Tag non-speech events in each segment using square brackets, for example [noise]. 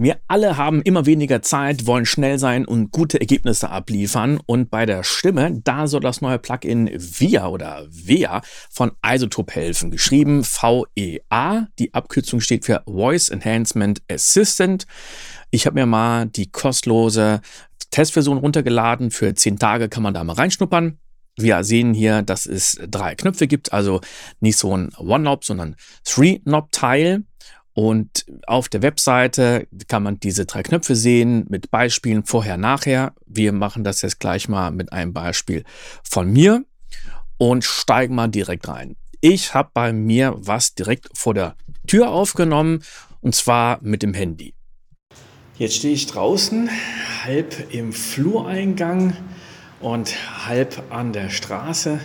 Wir alle haben immer weniger Zeit, wollen schnell sein und gute Ergebnisse abliefern. Und bei der Stimme, da soll das neue Plugin VIA oder VEA von Isotope helfen. Geschrieben VEA. Die Abkürzung steht für Voice Enhancement Assistant. Ich habe mir mal die kostenlose Testversion runtergeladen. Für zehn Tage kann man da mal reinschnuppern. Wir sehen hier, dass es drei Knöpfe gibt, also nicht so ein One-Knob, sondern Three-Knob-Teil. Und auf der Webseite kann man diese drei Knöpfe sehen mit Beispielen vorher, nachher. Wir machen das jetzt gleich mal mit einem Beispiel von mir und steigen mal direkt rein. Ich habe bei mir was direkt vor der Tür aufgenommen und zwar mit dem Handy. Jetzt stehe ich draußen, halb im Flureingang und halb an der Straße.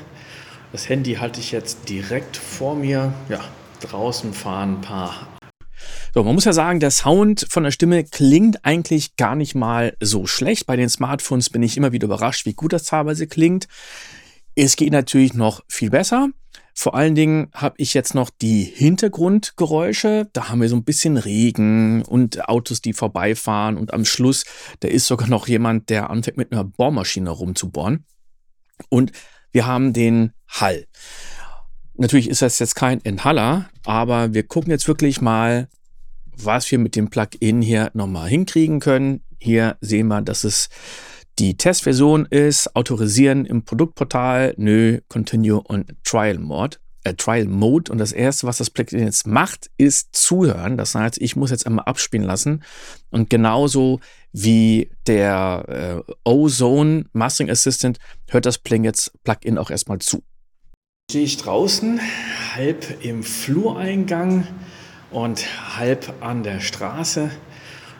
Das Handy halte ich jetzt direkt vor mir. Ja, draußen fahren ein paar so, man muss ja sagen, der Sound von der Stimme klingt eigentlich gar nicht mal so schlecht. Bei den Smartphones bin ich immer wieder überrascht, wie gut das teilweise klingt. Es geht natürlich noch viel besser. Vor allen Dingen habe ich jetzt noch die Hintergrundgeräusche. Da haben wir so ein bisschen Regen und Autos, die vorbeifahren. Und am Schluss, da ist sogar noch jemand, der anfängt mit einer Bohrmaschine rumzubohren. Und wir haben den Hall. Natürlich ist das jetzt kein Enthaller, aber wir gucken jetzt wirklich mal, was wir mit dem Plugin hier nochmal hinkriegen können. Hier sehen wir, dass es die Testversion ist, autorisieren im Produktportal, nö, Continue und Trial Mode. Äh, Trial Mode und das erste, was das Plugin jetzt macht, ist zuhören. Das heißt, ich muss jetzt einmal abspielen lassen und genauso wie der äh, Ozone Mastering Assistant hört das Plugin jetzt Plugin auch erstmal zu. Stehe ich draußen, halb im Flureingang und halb an der Straße.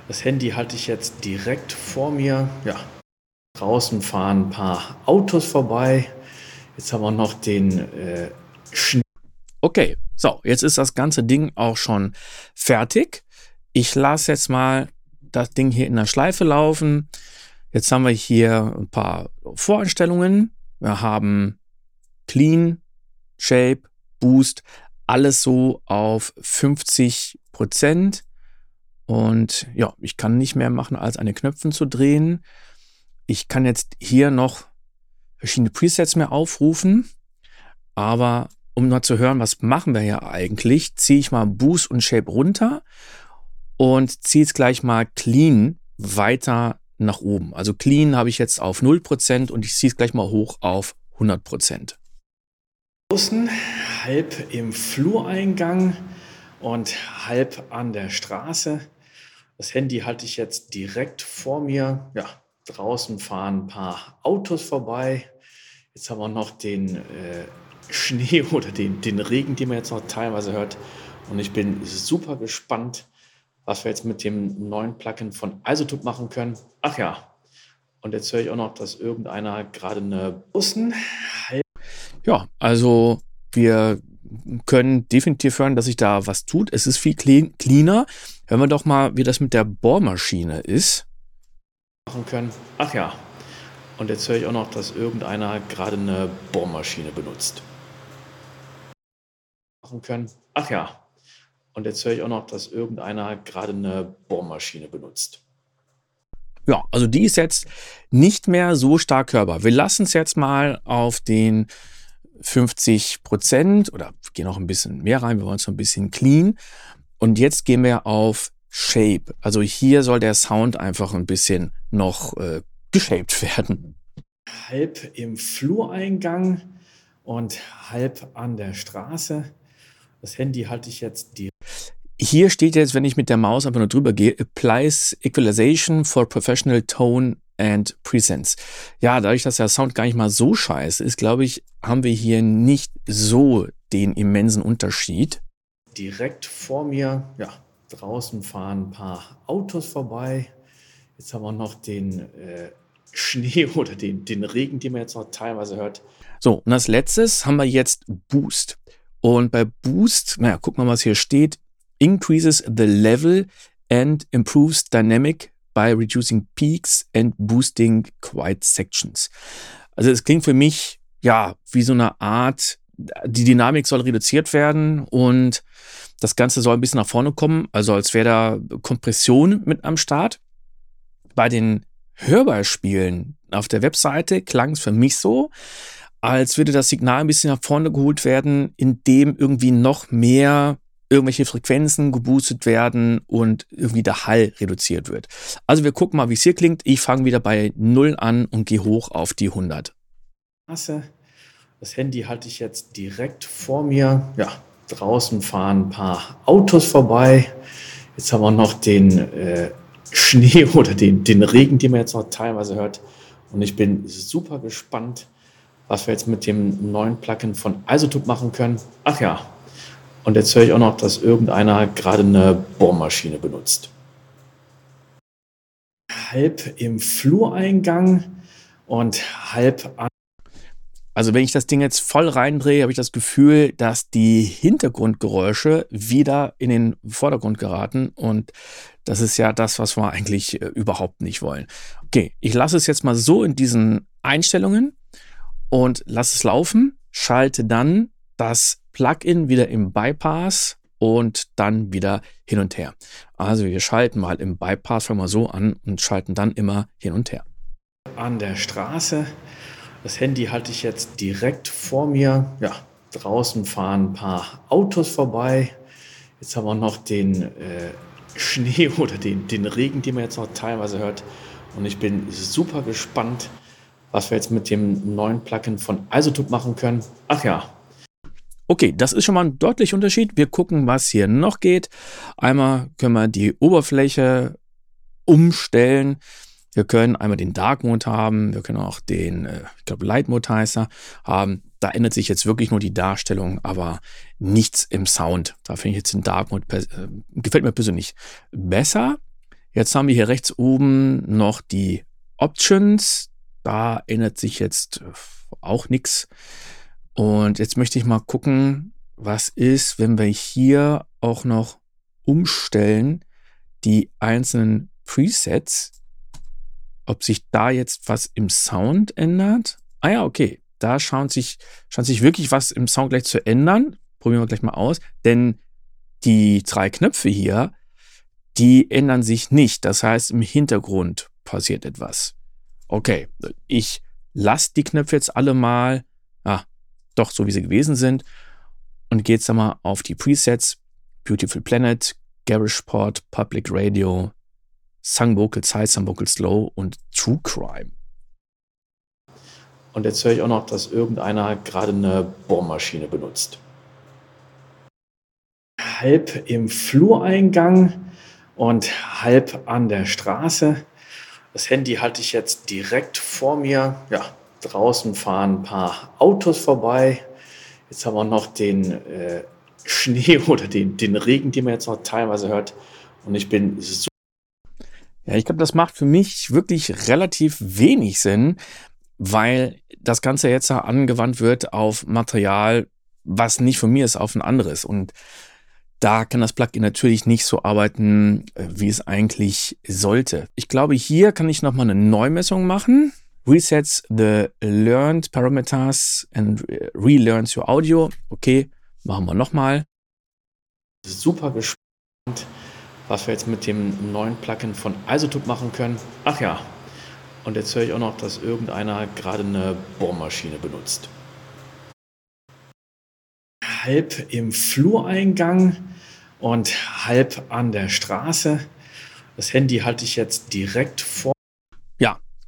Das Handy halte ich jetzt direkt vor mir. Ja, draußen fahren ein paar Autos vorbei. Jetzt haben wir noch den äh, Schnee. Okay, so, jetzt ist das ganze Ding auch schon fertig. Ich lasse jetzt mal das Ding hier in der Schleife laufen. Jetzt haben wir hier ein paar Voreinstellungen. Wir haben Clean, Shape, Boost, alles so auf 50 Prozent. Und ja, ich kann nicht mehr machen, als eine Knöpfen zu drehen. Ich kann jetzt hier noch verschiedene Presets mehr aufrufen. Aber um mal zu hören, was machen wir hier eigentlich, ziehe ich mal Boost und Shape runter und ziehe jetzt gleich mal Clean weiter nach oben. Also Clean habe ich jetzt auf 0% und ich ziehe es gleich mal hoch auf 100% draußen, halb im Flureingang und halb an der Straße. Das Handy halte ich jetzt direkt vor mir. Ja, draußen fahren ein paar Autos vorbei. Jetzt haben wir noch den äh, Schnee [laughs] oder den, den Regen, den man jetzt noch teilweise hört. Und ich bin super gespannt, was wir jetzt mit dem neuen Plugin von Isotope machen können. Ach ja, und jetzt höre ich auch noch, dass irgendeiner gerade eine Bussen ja, also wir können definitiv hören, dass sich da was tut. Es ist viel clean, cleaner. Hören wir doch mal, wie das mit der Bohrmaschine ist. Machen können. Ach ja. Und jetzt höre ich auch noch, dass irgendeiner gerade eine Bohrmaschine benutzt. Machen können. Ach ja. Und jetzt höre ich auch noch, dass irgendeiner gerade eine Bohrmaschine benutzt. Ja, also die ist jetzt nicht mehr so stark hörbar. Wir lassen es jetzt mal auf den 50 Prozent oder gehen auch ein bisschen mehr rein. Wir wollen es so ein bisschen clean. Und jetzt gehen wir auf Shape. Also hier soll der Sound einfach ein bisschen noch äh, geshaped [laughs] werden. Halb im Flureingang und halb an der Straße. Das Handy halte ich jetzt die. Hier steht jetzt, wenn ich mit der Maus einfach nur drüber gehe, Applies Equalization for Professional Tone and Presence. Ja, dadurch, dass der Sound gar nicht mal so scheiße ist, glaube ich, haben wir hier nicht so den immensen Unterschied. Direkt vor mir, ja, draußen fahren ein paar Autos vorbei. Jetzt haben wir noch den äh, Schnee [laughs] oder den, den Regen, den man jetzt noch teilweise hört. So, und als letztes haben wir jetzt Boost. Und bei Boost, naja, gucken wir mal, was hier steht. Increases the level and improves dynamic by reducing peaks and boosting quiet sections. Also es klingt für mich ja wie so eine Art die Dynamik soll reduziert werden und das Ganze soll ein bisschen nach vorne kommen, also als wäre da Kompression mit am Start. Bei den Hörbeispielen auf der Webseite klang es für mich so, als würde das Signal ein bisschen nach vorne geholt werden, indem irgendwie noch mehr irgendwelche Frequenzen geboostet werden und irgendwie der Hall reduziert wird. Also wir gucken mal, wie es hier klingt. Ich fange wieder bei 0 an und gehe hoch auf die 100. Das Handy halte ich jetzt direkt vor mir. Ja, draußen fahren ein paar Autos vorbei. Jetzt haben wir noch den äh, Schnee [laughs] oder den, den Regen, den man jetzt noch teilweise hört. Und ich bin super gespannt, was wir jetzt mit dem neuen Plugin von Isotope machen können. Ach ja, und jetzt höre ich auch noch, dass irgendeiner gerade eine Bohrmaschine benutzt. Halb im Flureingang und halb an. Also wenn ich das Ding jetzt voll reindrehe, habe ich das Gefühl, dass die Hintergrundgeräusche wieder in den Vordergrund geraten. Und das ist ja das, was wir eigentlich äh, überhaupt nicht wollen. Okay, ich lasse es jetzt mal so in diesen Einstellungen und lasse es laufen, schalte dann das Plugin wieder im Bypass und dann wieder hin und her. Also wir schalten mal im Bypass, fangen wir so an und schalten dann immer hin und her. An der Straße. Das Handy halte ich jetzt direkt vor mir. Ja, draußen fahren ein paar Autos vorbei. Jetzt haben wir noch den äh, Schnee [laughs] oder den, den Regen, den man jetzt noch teilweise hört. Und ich bin super gespannt, was wir jetzt mit dem neuen Plugin von Isotope machen können. Ach ja, Okay, das ist schon mal ein deutlicher Unterschied. Wir gucken, was hier noch geht. Einmal können wir die Oberfläche umstellen. Wir können einmal den Dark Mode haben. Wir können auch den, äh, ich glaube, Light Mode heißt er, haben. Da ändert sich jetzt wirklich nur die Darstellung, aber nichts im Sound. Da finde ich jetzt den Dark Mode, äh, gefällt mir persönlich besser. Jetzt haben wir hier rechts oben noch die Options. Da ändert sich jetzt auch nichts. Und jetzt möchte ich mal gucken, was ist, wenn wir hier auch noch umstellen, die einzelnen Presets, ob sich da jetzt was im Sound ändert. Ah ja, okay. Da schaut sich, schaut sich wirklich was im Sound gleich zu ändern. Probieren wir gleich mal aus. Denn die drei Knöpfe hier, die ändern sich nicht. Das heißt, im Hintergrund passiert etwas. Okay, ich lasse die Knöpfe jetzt alle mal. Doch so, wie sie gewesen sind. Und gehe jetzt mal auf die Presets. Beautiful Planet, GaragePort, Public Radio, Sung Vocals High, Sung Vocals Low und True Crime. Und jetzt höre ich auch noch, dass irgendeiner gerade eine Bohrmaschine benutzt. Halb im Flureingang und halb an der Straße. Das Handy halte ich jetzt direkt vor mir. Ja, draußen fahren ein paar Autos vorbei. Jetzt haben wir noch den äh, Schnee [laughs] oder den, den Regen, den man jetzt noch teilweise hört. Und ich bin so. Ja, ich glaube, das macht für mich wirklich relativ wenig Sinn, weil das Ganze jetzt angewandt wird auf Material, was nicht von mir ist, auf ein anderes. Und da kann das Plugin natürlich nicht so arbeiten, äh, wie es eigentlich sollte. Ich glaube, hier kann ich nochmal eine Neumessung machen resets the learned parameters and relearns your audio. Okay, machen wir nochmal. Super gespannt, was wir jetzt mit dem neuen Plugin von Isotope machen können. Ach ja, und jetzt höre ich auch noch, dass irgendeiner gerade eine Bohrmaschine benutzt. Halb im Flureingang und halb an der Straße. Das Handy halte ich jetzt direkt vor.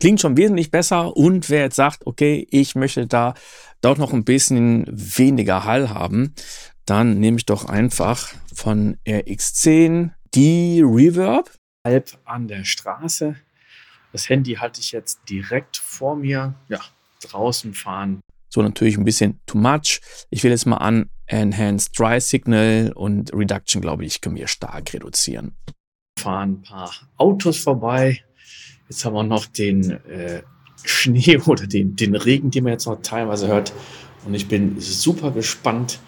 Klingt schon wesentlich besser und wer jetzt sagt, okay, ich möchte da doch noch ein bisschen weniger Hall haben, dann nehme ich doch einfach von RX10 die Reverb. Halb an der Straße. Das Handy halte ich jetzt direkt vor mir. Ja, draußen fahren. So natürlich ein bisschen too much. Ich will jetzt mal an Enhanced Dry Signal und Reduction, glaube ich, können wir stark reduzieren. Fahren ein paar Autos vorbei. Jetzt haben wir noch den äh, Schnee [laughs] oder den, den Regen, den man jetzt noch teilweise hört. Und ich bin super gespannt,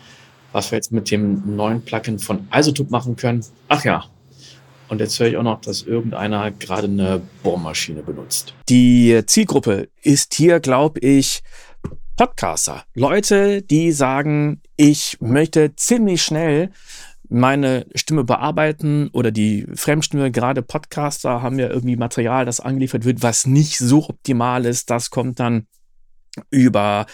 was wir jetzt mit dem neuen Plugin von Isotope machen können. Ach ja, und jetzt höre ich auch noch, dass irgendeiner gerade eine Bohrmaschine benutzt. Die Zielgruppe ist hier, glaube ich, Podcaster, Leute, die sagen, ich möchte ziemlich schnell meine Stimme bearbeiten oder die Fremdstimme, gerade Podcaster haben ja irgendwie Material, das angeliefert wird, was nicht so optimal ist. Das kommt dann über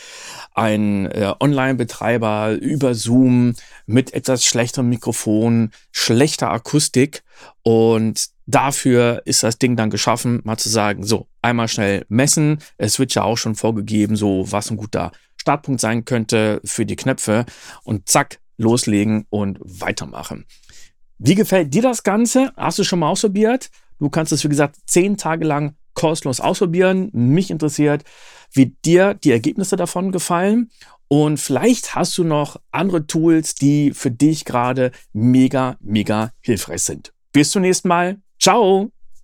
einen äh, Online-Betreiber, über Zoom mit etwas schlechterem Mikrofon, schlechter Akustik und dafür ist das Ding dann geschaffen, mal zu sagen, so, einmal schnell messen. Es wird ja auch schon vorgegeben, so was ein guter Startpunkt sein könnte für die Knöpfe und zack, loslegen und weitermachen. Wie gefällt dir das Ganze? Hast du schon mal ausprobiert? Du kannst es, wie gesagt, zehn Tage lang kostenlos ausprobieren. Mich interessiert, wie dir die Ergebnisse davon gefallen. Und vielleicht hast du noch andere Tools, die für dich gerade mega, mega hilfreich sind. Bis zum nächsten Mal. Ciao!